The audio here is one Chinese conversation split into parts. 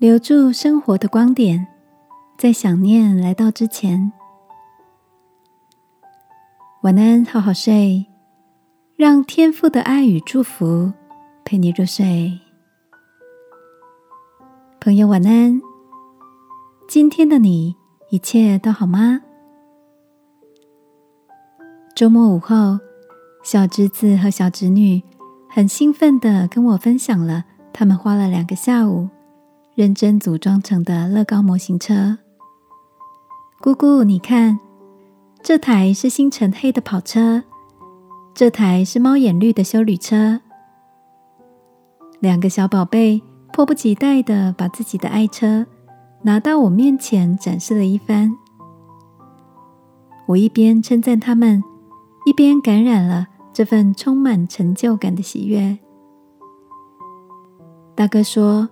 留住生活的光点，在想念来到之前。晚安，好好睡，让天父的爱与祝福陪你入睡。朋友，晚安。今天的你一切都好吗？周末午后，小侄子和小侄女很兴奋的跟我分享了他们花了两个下午。认真组装成的乐高模型车，姑姑，你看，这台是星辰黑的跑车，这台是猫眼绿的修旅车。两个小宝贝迫不及待的把自己的爱车拿到我面前展示了一番。我一边称赞他们，一边感染了这份充满成就感的喜悦。大哥说。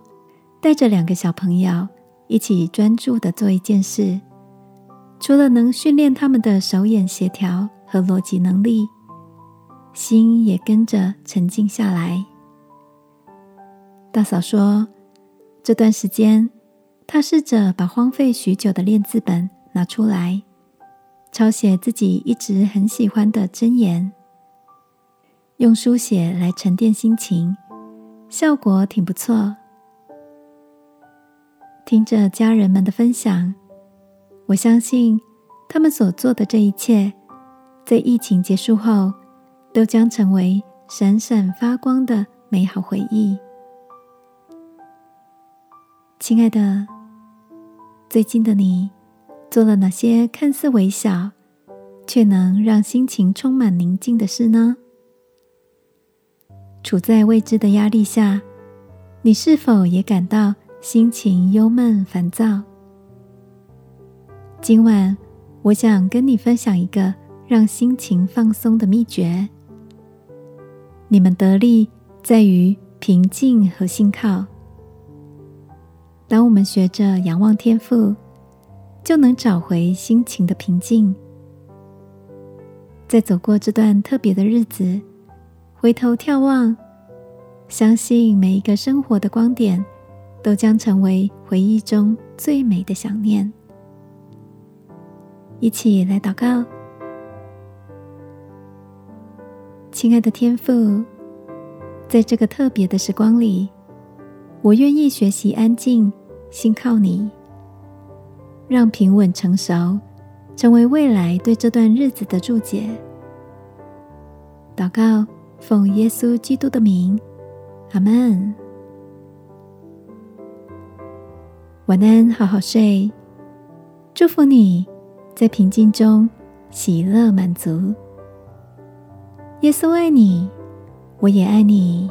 带着两个小朋友一起专注的做一件事，除了能训练他们的手眼协调和逻辑能力，心也跟着沉静下来。大嫂说，这段时间她试着把荒废许久的练字本拿出来，抄写自己一直很喜欢的箴言，用书写来沉淀心情，效果挺不错。听着家人们的分享，我相信他们所做的这一切，在疫情结束后，都将成为闪闪发光的美好回忆。亲爱的，最近的你做了哪些看似微小，却能让心情充满宁静的事呢？处在未知的压力下，你是否也感到？心情忧闷、烦躁。今晚，我想跟你分享一个让心情放松的秘诀。你们得力在于平静和信靠。当我们学着仰望天赋，就能找回心情的平静。在走过这段特别的日子，回头眺望，相信每一个生活的光点。都将成为回忆中最美的想念。一起来祷告，亲爱的天父，在这个特别的时光里，我愿意学习安静，信靠你，让平稳成熟成为未来对这段日子的注解。祷告，奉耶稣基督的名，阿门。晚安，好好睡。祝福你在平静中喜乐满足。耶稣爱你，我也爱你。